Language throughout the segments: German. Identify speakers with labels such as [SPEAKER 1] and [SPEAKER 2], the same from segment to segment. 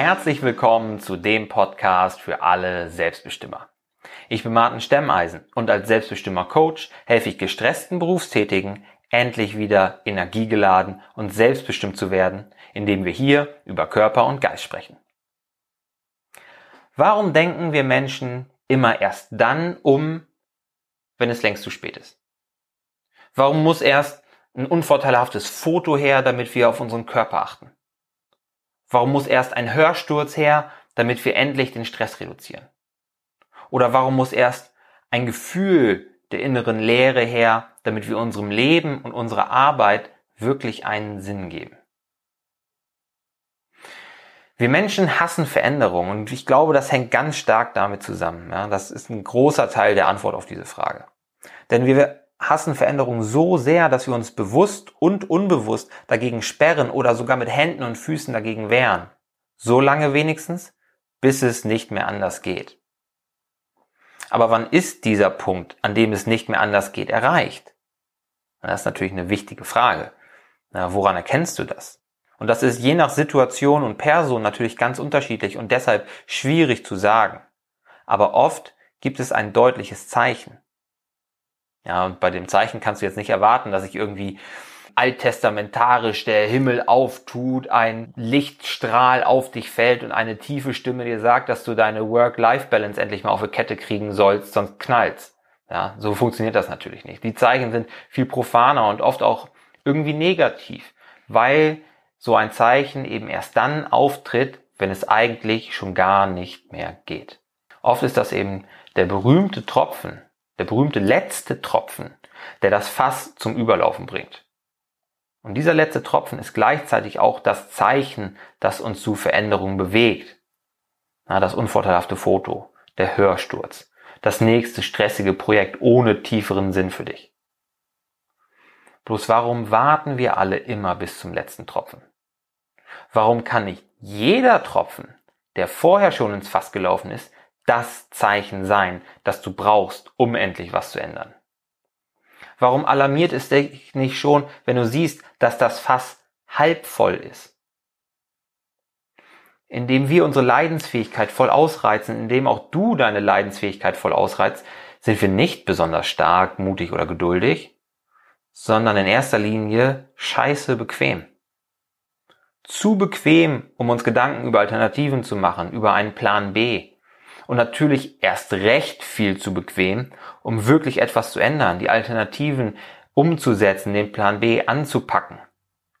[SPEAKER 1] herzlich willkommen zu dem Podcast für alle Selbstbestimmer. Ich bin Martin Stemmeisen und als Selbstbestimmer Coach helfe ich gestressten Berufstätigen, endlich wieder energiegeladen und selbstbestimmt zu werden, indem wir hier über Körper und Geist sprechen. Warum denken wir Menschen immer erst dann um, wenn es längst zu spät ist? Warum muss erst ein unvorteilhaftes Foto her, damit wir auf unseren Körper achten? Warum muss erst ein Hörsturz her, damit wir endlich den Stress reduzieren? Oder warum muss erst ein Gefühl der inneren Leere her, damit wir unserem Leben und unserer Arbeit wirklich einen Sinn geben? Wir Menschen hassen Veränderungen und ich glaube, das hängt ganz stark damit zusammen. Ja, das ist ein großer Teil der Antwort auf diese Frage. Denn wir hassen Veränderungen so sehr, dass wir uns bewusst und unbewusst dagegen sperren oder sogar mit Händen und Füßen dagegen wehren. So lange wenigstens, bis es nicht mehr anders geht. Aber wann ist dieser Punkt, an dem es nicht mehr anders geht, erreicht? Das ist natürlich eine wichtige Frage. Na, woran erkennst du das? Und das ist je nach Situation und Person natürlich ganz unterschiedlich und deshalb schwierig zu sagen. Aber oft gibt es ein deutliches Zeichen. Ja, und bei dem Zeichen kannst du jetzt nicht erwarten, dass sich irgendwie alttestamentarisch der Himmel auftut, ein Lichtstrahl auf dich fällt und eine tiefe Stimme dir sagt, dass du deine Work-Life-Balance endlich mal auf die Kette kriegen sollst, sonst knallt's. Ja, so funktioniert das natürlich nicht. Die Zeichen sind viel profaner und oft auch irgendwie negativ, weil so ein Zeichen eben erst dann auftritt, wenn es eigentlich schon gar nicht mehr geht. Oft ist das eben der berühmte Tropfen, der berühmte letzte Tropfen, der das Fass zum Überlaufen bringt. Und dieser letzte Tropfen ist gleichzeitig auch das Zeichen, das uns zu Veränderungen bewegt. Na, das unvorteilhafte Foto, der Hörsturz, das nächste stressige Projekt ohne tieferen Sinn für dich. Bloß warum warten wir alle immer bis zum letzten Tropfen? Warum kann nicht jeder Tropfen, der vorher schon ins Fass gelaufen ist, das Zeichen sein, das du brauchst, um endlich was zu ändern? Warum alarmiert es dich nicht schon, wenn du siehst, dass das Fass halb voll ist? Indem wir unsere Leidensfähigkeit voll ausreizen, indem auch du deine Leidensfähigkeit voll ausreizt, sind wir nicht besonders stark, mutig oder geduldig, sondern in erster Linie scheiße bequem. Zu bequem, um uns Gedanken über Alternativen zu machen, über einen Plan B und natürlich erst recht viel zu bequem, um wirklich etwas zu ändern, die Alternativen umzusetzen, den Plan B anzupacken.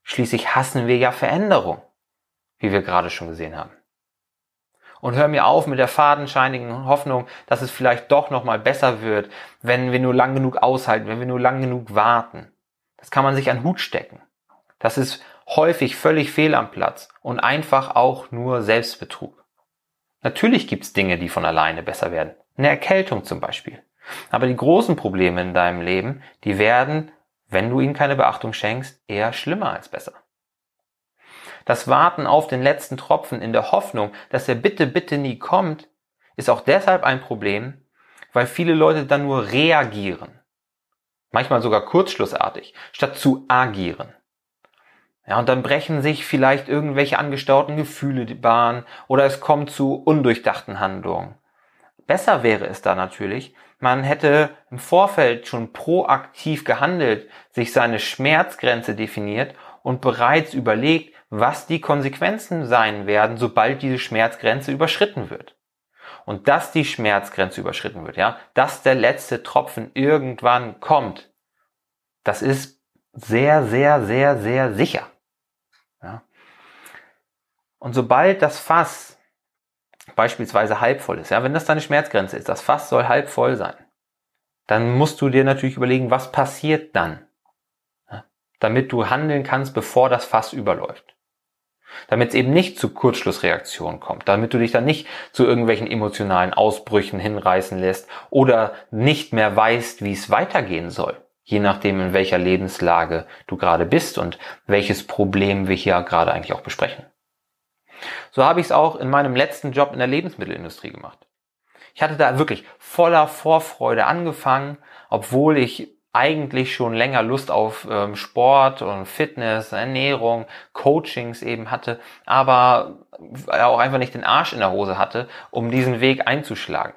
[SPEAKER 1] Schließlich hassen wir ja Veränderung, wie wir gerade schon gesehen haben. Und hör mir auf mit der fadenscheinigen Hoffnung, dass es vielleicht doch noch mal besser wird, wenn wir nur lang genug aushalten, wenn wir nur lang genug warten. Das kann man sich an Hut stecken. Das ist häufig völlig fehl am Platz und einfach auch nur Selbstbetrug. Natürlich gibt's Dinge, die von alleine besser werden. Eine Erkältung zum Beispiel. Aber die großen Probleme in deinem Leben, die werden, wenn du ihnen keine Beachtung schenkst, eher schlimmer als besser. Das Warten auf den letzten Tropfen in der Hoffnung, dass er bitte, bitte nie kommt, ist auch deshalb ein Problem, weil viele Leute dann nur reagieren. Manchmal sogar kurzschlussartig, statt zu agieren. Ja, und dann brechen sich vielleicht irgendwelche angestauten Gefühle die Bahn oder es kommt zu undurchdachten Handlungen. Besser wäre es da natürlich, man hätte im Vorfeld schon proaktiv gehandelt, sich seine Schmerzgrenze definiert und bereits überlegt, was die Konsequenzen sein werden, sobald diese Schmerzgrenze überschritten wird. Und dass die Schmerzgrenze überschritten wird, ja, dass der letzte Tropfen irgendwann kommt, das ist sehr, sehr, sehr, sehr sicher. Und sobald das Fass beispielsweise halb voll ist, ja, wenn das deine Schmerzgrenze ist, das Fass soll halb voll sein, dann musst du dir natürlich überlegen, was passiert dann, ja? damit du handeln kannst, bevor das Fass überläuft. Damit es eben nicht zu Kurzschlussreaktionen kommt, damit du dich dann nicht zu irgendwelchen emotionalen Ausbrüchen hinreißen lässt oder nicht mehr weißt, wie es weitergehen soll je nachdem, in welcher Lebenslage du gerade bist und welches Problem wir hier gerade eigentlich auch besprechen. So habe ich es auch in meinem letzten Job in der Lebensmittelindustrie gemacht. Ich hatte da wirklich voller Vorfreude angefangen, obwohl ich eigentlich schon länger Lust auf ähm, Sport und Fitness, Ernährung, Coachings eben hatte, aber auch einfach nicht den Arsch in der Hose hatte, um diesen Weg einzuschlagen.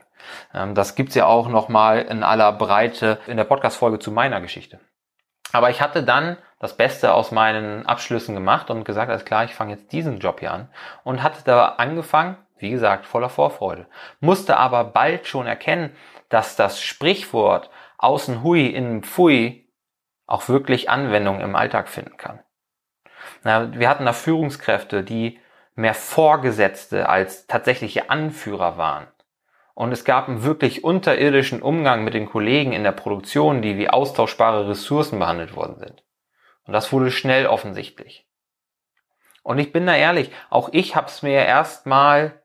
[SPEAKER 1] Ähm, das gibt's ja auch nochmal in aller Breite in der Podcast-Folge zu meiner Geschichte. Aber ich hatte dann das Beste aus meinen Abschlüssen gemacht und gesagt, alles klar, ich fange jetzt diesen Job hier an und hatte da angefangen, wie gesagt, voller Vorfreude, musste aber bald schon erkennen, dass das Sprichwort außen hui, innen pfui auch wirklich Anwendung im Alltag finden kann. Na, wir hatten da Führungskräfte, die mehr Vorgesetzte als tatsächliche Anführer waren. Und es gab einen wirklich unterirdischen Umgang mit den Kollegen in der Produktion, die wie austauschbare Ressourcen behandelt worden sind. Und das wurde schnell offensichtlich. Und ich bin da ehrlich, auch ich habe es mir erstmal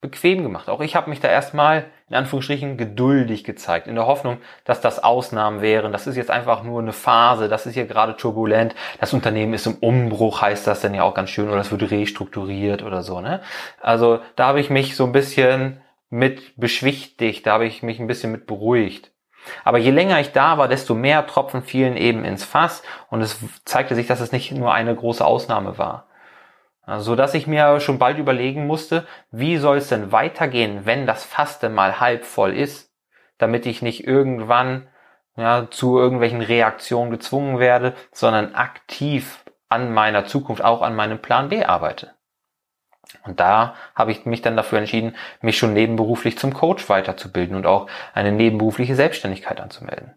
[SPEAKER 1] bequem gemacht. Auch ich habe mich da erstmal in Anführungsstrichen geduldig gezeigt, in der Hoffnung, dass das Ausnahmen wären. Das ist jetzt einfach nur eine Phase, das ist hier gerade turbulent. Das Unternehmen ist im Umbruch, heißt das dann ja auch ganz schön, oder es wird restrukturiert oder so. Ne? Also da habe ich mich so ein bisschen mit beschwichtigt, da habe ich mich ein bisschen mit beruhigt. Aber je länger ich da war, desto mehr Tropfen fielen eben ins Fass und es zeigte sich, dass es nicht nur eine große Ausnahme war. So dass ich mir schon bald überlegen musste, wie soll es denn weitergehen, wenn das Fass denn mal halb voll ist, damit ich nicht irgendwann ja, zu irgendwelchen Reaktionen gezwungen werde, sondern aktiv an meiner Zukunft, auch an meinem Plan B arbeite. Und da habe ich mich dann dafür entschieden, mich schon nebenberuflich zum Coach weiterzubilden und auch eine nebenberufliche Selbstständigkeit anzumelden.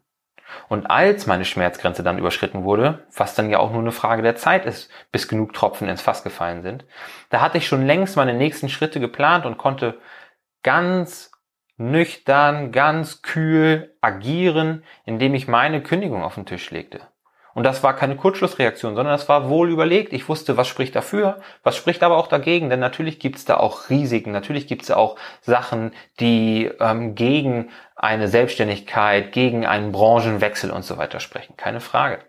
[SPEAKER 1] Und als meine Schmerzgrenze dann überschritten wurde, was dann ja auch nur eine Frage der Zeit ist, bis genug Tropfen ins Fass gefallen sind, da hatte ich schon längst meine nächsten Schritte geplant und konnte ganz nüchtern, ganz kühl agieren, indem ich meine Kündigung auf den Tisch legte. Und das war keine Kurzschlussreaktion, sondern das war wohl überlegt. Ich wusste, was spricht dafür, was spricht aber auch dagegen. Denn natürlich gibt's da auch Risiken, natürlich gibt's da auch Sachen, die ähm, gegen eine Selbstständigkeit, gegen einen Branchenwechsel und so weiter sprechen. Keine Frage.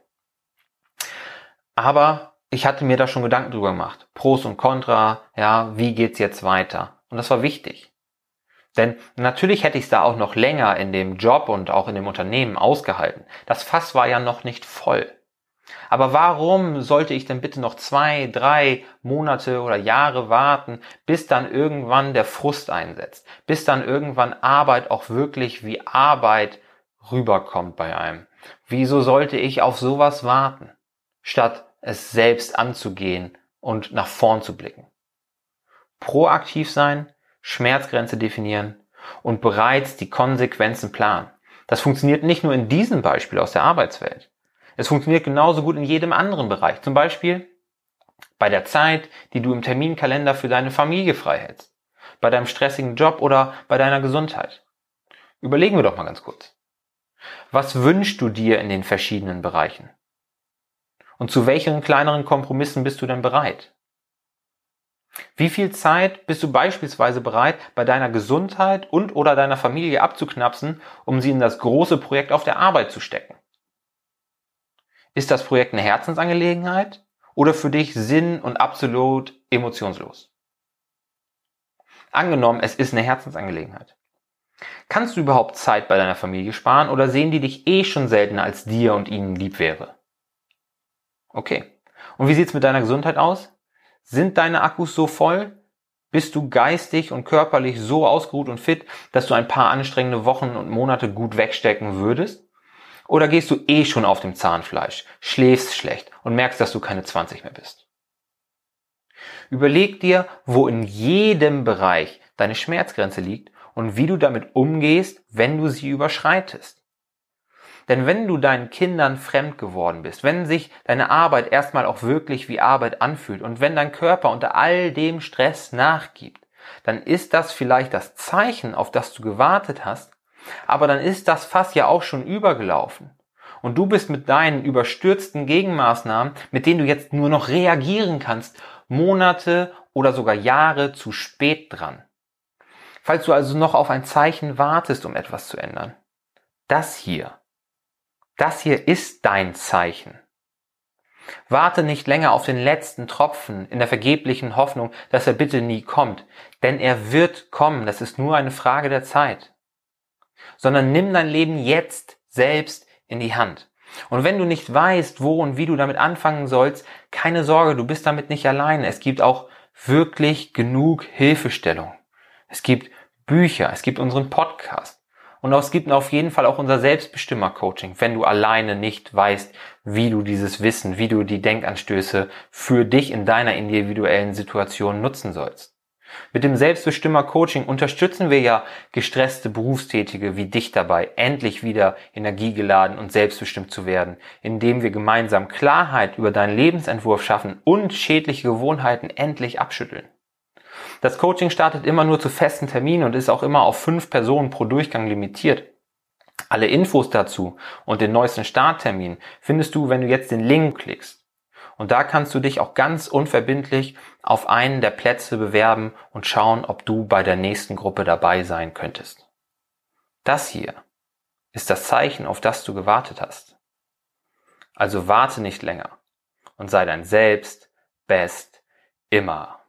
[SPEAKER 1] Aber ich hatte mir da schon Gedanken drüber gemacht. Pros und Contra, ja, wie geht's jetzt weiter? Und das war wichtig. Denn natürlich hätte ich es da auch noch länger in dem Job und auch in dem Unternehmen ausgehalten. Das Fass war ja noch nicht voll. Aber warum sollte ich denn bitte noch zwei, drei Monate oder Jahre warten, bis dann irgendwann der Frust einsetzt, bis dann irgendwann Arbeit auch wirklich wie Arbeit rüberkommt bei einem? Wieso sollte ich auf sowas warten, statt es selbst anzugehen und nach vorn zu blicken? Proaktiv sein, Schmerzgrenze definieren und bereits die Konsequenzen planen. Das funktioniert nicht nur in diesem Beispiel aus der Arbeitswelt. Es funktioniert genauso gut in jedem anderen Bereich. Zum Beispiel bei der Zeit, die du im Terminkalender für deine Familie frei hältst, bei deinem stressigen Job oder bei deiner Gesundheit. Überlegen wir doch mal ganz kurz. Was wünschst du dir in den verschiedenen Bereichen? Und zu welchen kleineren Kompromissen bist du denn bereit? Wie viel Zeit bist du beispielsweise bereit, bei deiner Gesundheit und oder deiner Familie abzuknapsen, um sie in das große Projekt auf der Arbeit zu stecken? Ist das Projekt eine Herzensangelegenheit oder für dich sinn- und absolut emotionslos? Angenommen, es ist eine Herzensangelegenheit. Kannst du überhaupt Zeit bei deiner Familie sparen oder sehen die dich eh schon seltener als dir und ihnen lieb wäre? Okay. Und wie sieht's mit deiner Gesundheit aus? Sind deine Akkus so voll? Bist du geistig und körperlich so ausgeruht und fit, dass du ein paar anstrengende Wochen und Monate gut wegstecken würdest? Oder gehst du eh schon auf dem Zahnfleisch, schläfst schlecht und merkst, dass du keine 20 mehr bist? Überleg dir, wo in jedem Bereich deine Schmerzgrenze liegt und wie du damit umgehst, wenn du sie überschreitest. Denn wenn du deinen Kindern fremd geworden bist, wenn sich deine Arbeit erstmal auch wirklich wie Arbeit anfühlt und wenn dein Körper unter all dem Stress nachgibt, dann ist das vielleicht das Zeichen, auf das du gewartet hast, aber dann ist das Fass ja auch schon übergelaufen. Und du bist mit deinen überstürzten Gegenmaßnahmen, mit denen du jetzt nur noch reagieren kannst, Monate oder sogar Jahre zu spät dran. Falls du also noch auf ein Zeichen wartest, um etwas zu ändern. Das hier das hier ist dein Zeichen. Warte nicht länger auf den letzten Tropfen in der vergeblichen Hoffnung, dass er bitte nie kommt, denn er wird kommen, das ist nur eine Frage der Zeit. Sondern nimm dein Leben jetzt selbst in die Hand. Und wenn du nicht weißt, wo und wie du damit anfangen sollst, keine Sorge, du bist damit nicht alleine. Es gibt auch wirklich genug Hilfestellung. Es gibt Bücher, es gibt unseren Podcast. Und es gibt auf jeden Fall auch unser Selbstbestimmer-Coaching, wenn du alleine nicht weißt, wie du dieses Wissen, wie du die Denkanstöße für dich in deiner individuellen Situation nutzen sollst. Mit dem Selbstbestimmer-Coaching unterstützen wir ja gestresste Berufstätige wie dich dabei, endlich wieder energiegeladen und selbstbestimmt zu werden, indem wir gemeinsam Klarheit über deinen Lebensentwurf schaffen und schädliche Gewohnheiten endlich abschütteln. Das Coaching startet immer nur zu festen Terminen und ist auch immer auf fünf Personen pro Durchgang limitiert. Alle Infos dazu und den neuesten Starttermin findest du, wenn du jetzt den Link klickst. Und da kannst du dich auch ganz unverbindlich auf einen der Plätze bewerben und schauen, ob du bei der nächsten Gruppe dabei sein könntest. Das hier ist das Zeichen, auf das du gewartet hast. Also warte nicht länger und sei dein Selbst best immer.